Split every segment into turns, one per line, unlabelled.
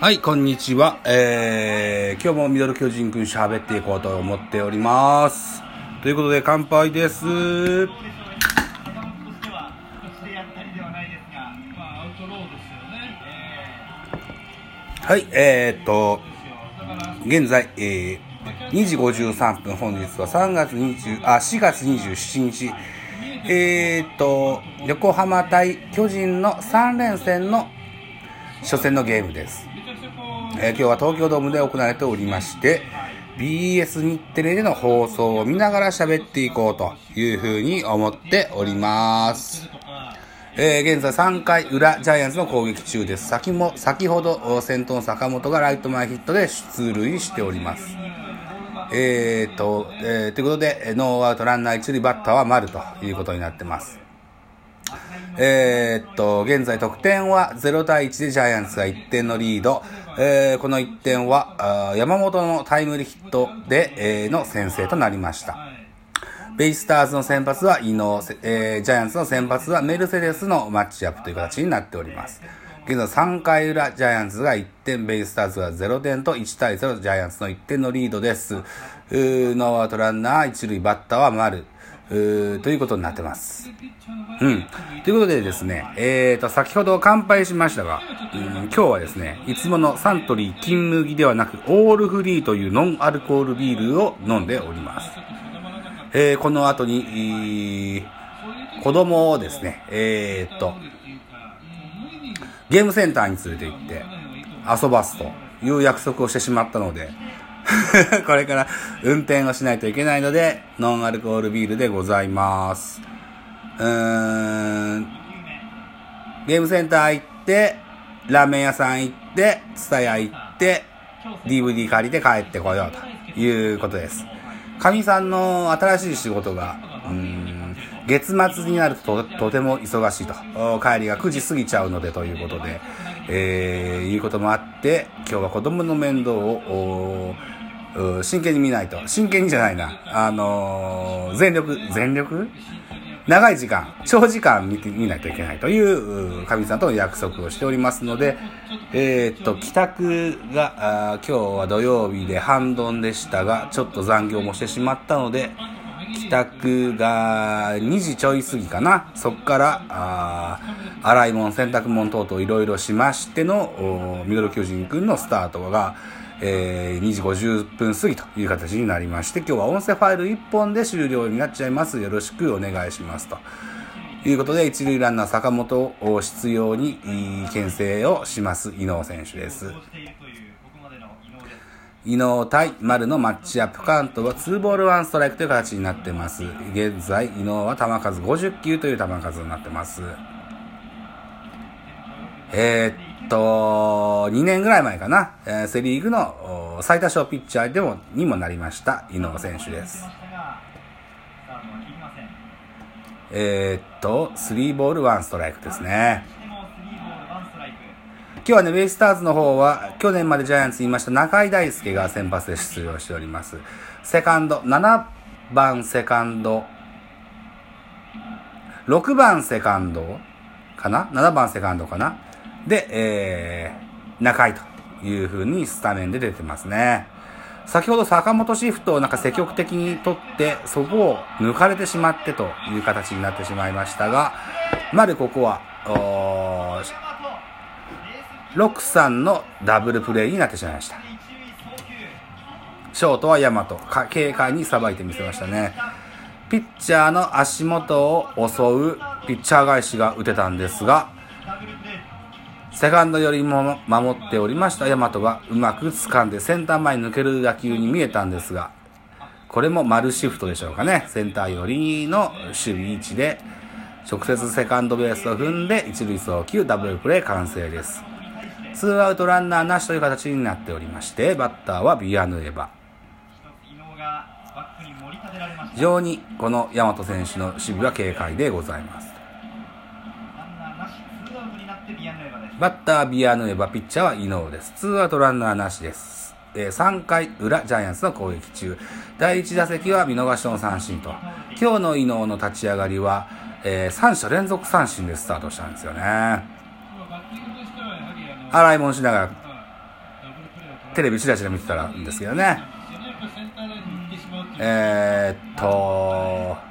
はい、こんにちは。えー、今日もミドル巨人くん喋っていこうと思っております。ということで、乾杯です。はい、えー、っと、現在、えー、2時53分、本日は3月20、あ、4月27日、えー、っと、横浜対巨人の3連戦の初戦のゲームです。えー今日は東京ドームで行われておりまして、BS 日テレでの放送を見ながら喋っていこうというふうに思っております。えー現在3回裏ジャイアンツの攻撃中です。先も、先ほど先頭の坂本がライト前ヒットで出塁しております。えーと、えーということで、ノーアウトランナー一塁バッターは丸ということになってます。えーっと、現在得点は0対1でジャイアンツが1点のリード。えーこの1点は、あ山本のタイムリーヒットで、えーの先制となりました。ベイスターズの先発は伊能、せえージャイアンツの先発はメルセデスのマッチアップという形になっております。現在3回裏、ジャイアンツが1点、ベイスターズが0点と1対0、ジャイアンツの1点のリードです。ーノーアウトランナー、一塁バッターは丸。ということになってます。うん。ということでですね、えーと、先ほど乾杯しましたが、うん、今日はですね、いつものサントリー金麦ではなく、オールフリーというノンアルコールビールを飲んでおります。えーこの後に、えー子供をですね、えーっと、ゲームセンターに連れて行って遊ばすという約束をしてしまったので、これから運転をしないといけないので、ノンアルコールビールでございます。うーん、ゲームセンター行って、ラーメン屋さん行って、ツタヤ行って、DVD 借りて帰ってこようということです。かみさんの新しい仕事が、うん、月末になるととても忙しいと。帰りが9時過ぎちゃうのでということで、えー、いうこともあって、今日は子供の面倒を、真剣に見ないと。真剣にじゃないな。あのー全力、全力？長い時間、長時間見て、見ないといけないという、神さんとの約束をしておりますので、えーっと、帰宅が、あ今日は土曜日で半ドンでしたが、ちょっと残業もしてしまったので、帰宅が2時ちょい過ぎかな。そっから、あ洗い物、洗濯物等々いろいろしましての、ミドル巨人くんのスタートが、えー2時50分過ぎという形になりまして、今日は音声ファイル1本で終了になっちゃいます。よろしくお願いしますと。いうことで、一塁ランナー坂本を必要に牽制をします、伊能選手です。伊能対丸のマッチアップカウントは2ボール1ストライクという形になってます。現在、伊能は球数50球という球数になってます。えーっと、2年ぐらい前かな、えーセリーグのお最多勝ピッチャーでも、にもなりました、伊能選手です。えーっと、3ボール1ストライクですね。今日はね、ベイスターズの方は、去年までジャイアンツにいました中井大輔が先発で出場しております。セカンド、7番セカンド、6番セカンドかな ?7 番セカンドかな？で、えー、中井という風にスタメンで出てますね。先ほど坂本シフトをなんか積極的に取って、そこを抜かれてしまってという形になってしまいましたが、までここは、おーロックさんのダブルプレイになってしまいました。ショートはヤマト、か軽快にさばいてみせましたね。ピッチャーの足元を襲うピッチャー返しが打てたんですが、セカンドよりも守っておりましたヤマトがうまく掴んでセンター前に抜ける打球に見えたんですが、これも丸シフトでしょうかね。センター寄りの守備位置で、直接セカンドベースを踏んで一塁送球ダブルプレー完成です。ツーアウトランナーなしという形になっておりまして、バッターはビアヌエバ。非常にこの大和選手の守備は軽快でございます。バッタービアヌエバ、ピッチャーは伊能です。ツーアウトランナーなしです。えー3回裏、ジャイアンツの攻撃中。第1打席は見逃しの三振と。今日の伊能の立ち上がりは、え3者連続三振でスタートしたんですよね。洗い物しながらテレビチラチラ見てたらんですけどね。えー、っと、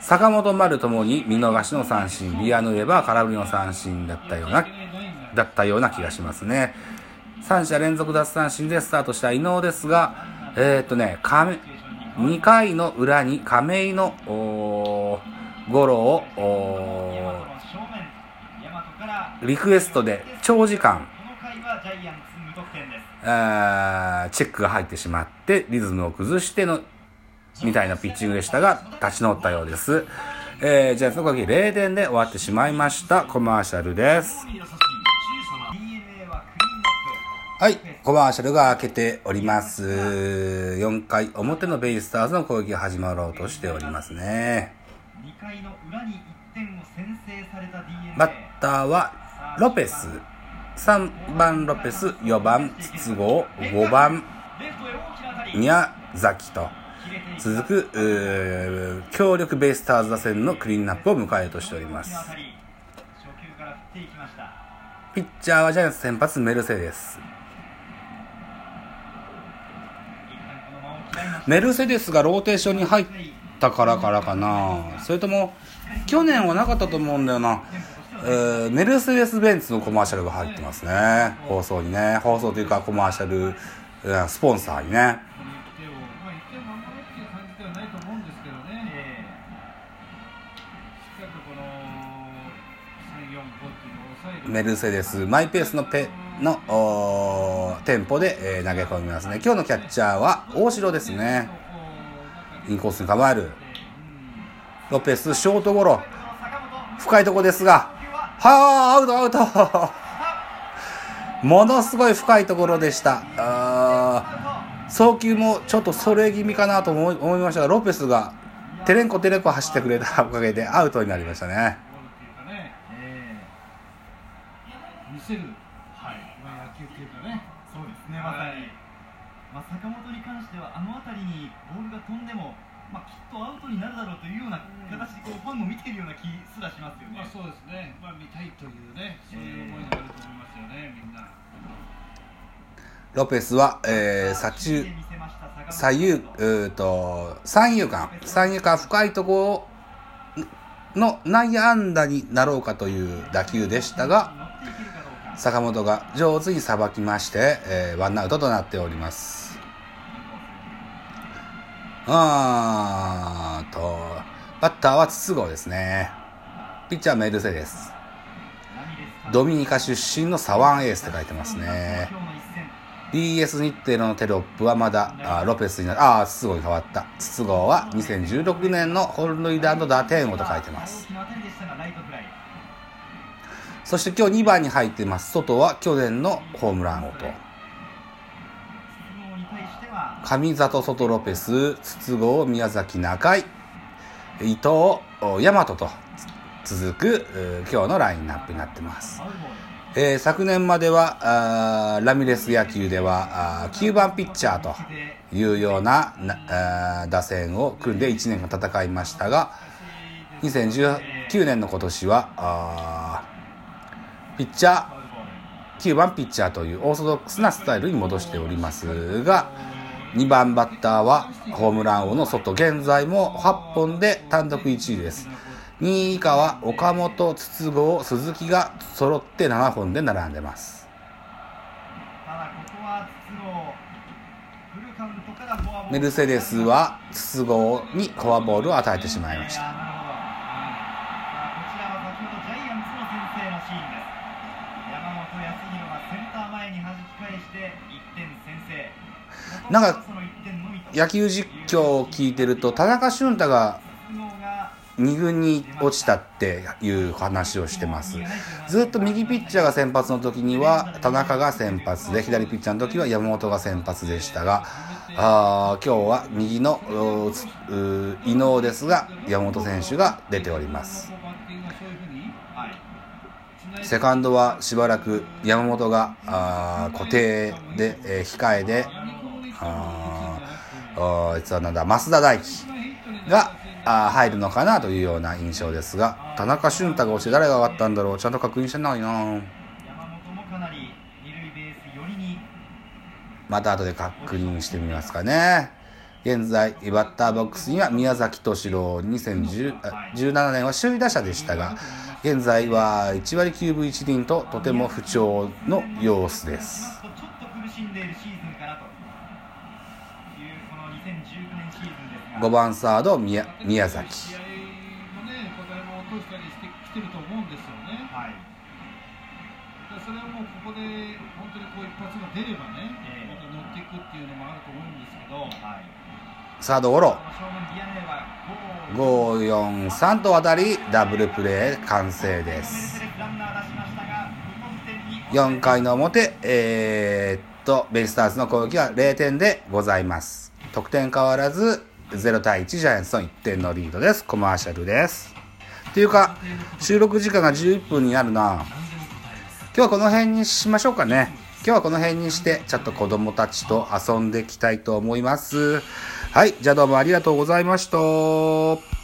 坂本丸ともに見逃しの三振、ビアヌエバー空振りの三振だったような、だったような気がしますね。3者連続奪三振でスタートした伊能ですが、えー、っとね、亀、2回の裏に亀井の、ゴロを、リクエストで長時間、チェックが入ってしまって、リズムを崩しての、みたいなピッチングでしたが、立ち直ったようです。えー、ジャイアンツの攻撃0点で終わってしまいました。コマーシャルです。はい、コマーシャルが開けております。4回表のベイスターズの攻撃が始まろうとしておりますね。バッターはロペス。3番ロペス、4番筒香、5番宮崎と続く強力ベイスターズ打線のクリーンナップを迎えようとしております。ピッチャーはジャイアンツ先発メルセデス。メルセデスがローテーションに入ったからからかな。それとも去年はなかったと思うんだよな。えー、メルセデス・ベンツのコマーシャルが入ってますね。放送にね。放送というかコマーシャル、スポンサーにね。メルセデスマイペースのペのテンポで、えー、投げ込みますね今日のキャッチャーは大城ですねインコースに構えるロペスショートゴロ深いとこですがはあ、アウト、アウト。ものすごい深いところでした。あ送球もちょっとそれ気味かなと思いましたが、ロペスがテレンコテレンコ走ってくれたおかげでアウトになりましたね。見せる、はい、まあ、野球っていうかね、そうですね、まさに。まあ、坂本に関しては、あの辺りにボールが飛んでも、まあ、きっとアウトになるだろうというような形でこうファンも見ているような気すらしますよね。まあ、そうですね、まあ、見たいというね、そういう思いがあると思いますよね、みんな。ロペスは、えー、左中、左右、うと、三遊間、三遊間深いところの内野安打になろうかという打球でしたが、坂本が上手にさばきまして、えー、ワンアウトとなっております。あーと、バッターは筒香ですね。ピッチャーメルセデス。ドミニカ出身のサワンエースって書いてますね。BS 日程のテロップはまだあロペスになる。ああ、筒香に変わった。筒香は2016年の本塁打の打点王と書いてます。そして今日2番に入っています。外は去年のホームラン王と。上里外ロペス、筒香、宮崎中井、伊藤、大和と続く今日のラインナップになってます。えー、昨年まではラミレス野球では9番ピッチャーというような打線を組んで1年間戦いましたが2019年の今年はピッチャー9番ピッチャーというオーソドックスなスタイルに戻しておりますが2番バッターはホームラン王の外、現在も8本で単独1位です。2位以下は岡本、筒香、鈴木が揃って7本で並んでます。メルセデスは筒香にフォアボールを与えてしまいました。なんか野球実況を聞いてると田中俊太が2軍に落ちたっていう話をしてます。ずっと右ピッチャーが先発の時には田中が先発で左ピッチャーの時は山本が先発でしたがあ今日は右の伊能ですが山本選手が出ております。セカンドはしばらく山本が固定で、えー、控えでああいつはなんだ増田大輝があ入るのかなというような印象ですが田中俊太が落ちて誰が上がったんだろうちゃんと確認してないなまた後で確認してみますかね。現在、バッターボックスには宮崎敏郎2017年は首位打者でしたが、現在は1割9分1厘ととても不調の様子です。ちょっと苦しんでいるシーズンかなというこの2019年シーズンですが5番サード宮宮崎。試合もね、これも落としたりしてきてると思うんですよね。はい。それはもうここで本当にこう一発が出ればね、また乗っていくっていうのもあると思うんですけど、はい、サードゴロ。543と渡りダブルプレー完成です4回の表えー、っとベイスターズの攻撃は0点でございます得点変わらず0対1ジャイアンツの1点のリードですコマーシャルですっていうか収録時間が11分になるな今日はこの辺にしましょうかね今日はこの辺にしてちょっと子供たちと遊んでいきたいと思いますはい。じゃあどうもありがとうございました。